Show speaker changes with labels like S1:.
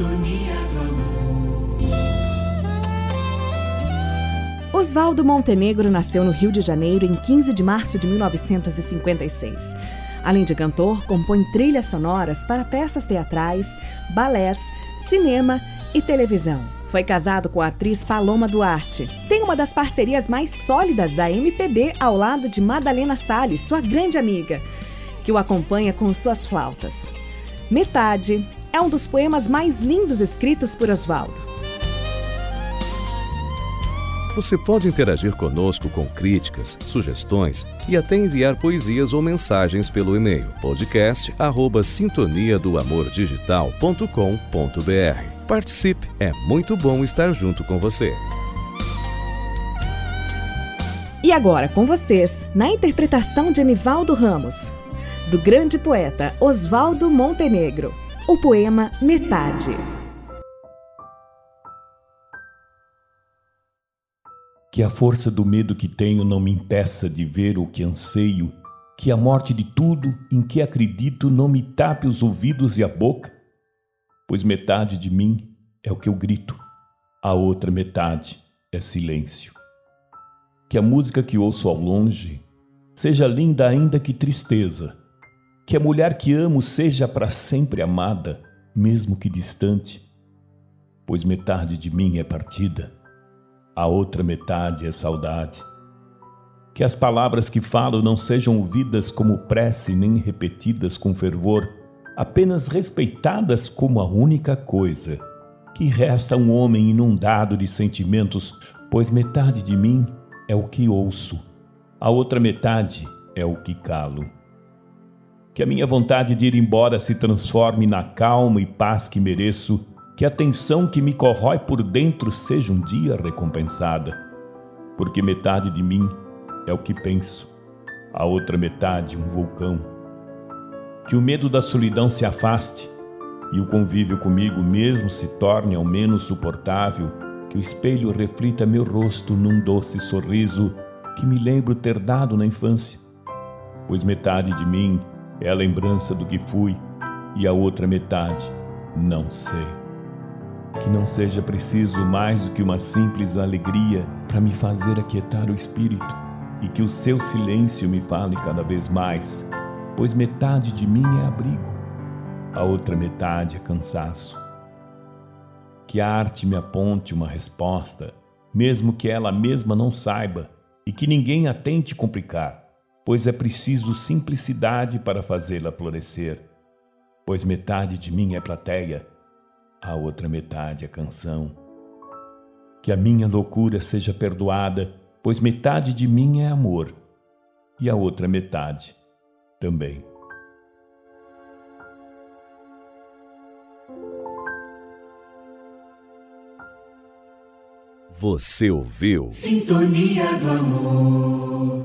S1: Sintonia do amor.
S2: Oswaldo Montenegro nasceu no Rio de Janeiro em 15 de março de 1956. Além de cantor, compõe trilhas sonoras para peças teatrais, balés, cinema e televisão. Foi casado com a atriz Paloma Duarte. Tem uma das parcerias mais sólidas da MPB ao lado de Madalena Salles, sua grande amiga, que o acompanha com suas flautas. Metade é um dos poemas mais lindos escritos por Oswaldo.
S3: Você pode interagir conosco com críticas, sugestões e até enviar poesias ou mensagens pelo e-mail podcast@sintonia do amor digital.com.br. Participe, é muito bom estar junto com você.
S2: E agora com vocês, na interpretação de Anivaldo Ramos, do grande poeta Oswaldo Montenegro, o poema Metade.
S4: Que a força do medo que tenho não me impeça de ver o que anseio, que a morte de tudo em que acredito não me tape os ouvidos e a boca, pois metade de mim é o que eu grito, a outra metade é silêncio. Que a música que ouço ao longe seja linda ainda que tristeza, que a mulher que amo seja para sempre amada, mesmo que distante, pois metade de mim é partida a outra metade é saudade. Que as palavras que falo não sejam ouvidas como prece nem repetidas com fervor, apenas respeitadas como a única coisa. Que resta um homem inundado de sentimentos, pois metade de mim é o que ouço, a outra metade é o que calo. Que a minha vontade de ir embora se transforme na calma e paz que mereço que a tensão que me corrói por dentro seja um dia recompensada, porque metade de mim é o que penso, a outra metade um vulcão. Que o medo da solidão se afaste e o convívio comigo mesmo se torne ao menos suportável, que o espelho reflita meu rosto num doce sorriso que me lembro ter dado na infância, pois metade de mim é a lembrança do que fui e a outra metade não sei que não seja preciso mais do que uma simples alegria para me fazer aquietar o espírito e que o seu silêncio me fale cada vez mais, pois metade de mim é abrigo, a outra metade é cansaço. Que a arte me aponte uma resposta, mesmo que ela mesma não saiba, e que ninguém a tente complicar, pois é preciso simplicidade para fazê-la florescer, pois metade de mim é plateia a outra metade a canção. Que a minha loucura seja perdoada, pois metade de mim é amor e a outra metade também.
S3: Você ouviu?
S1: Sintonia do amor.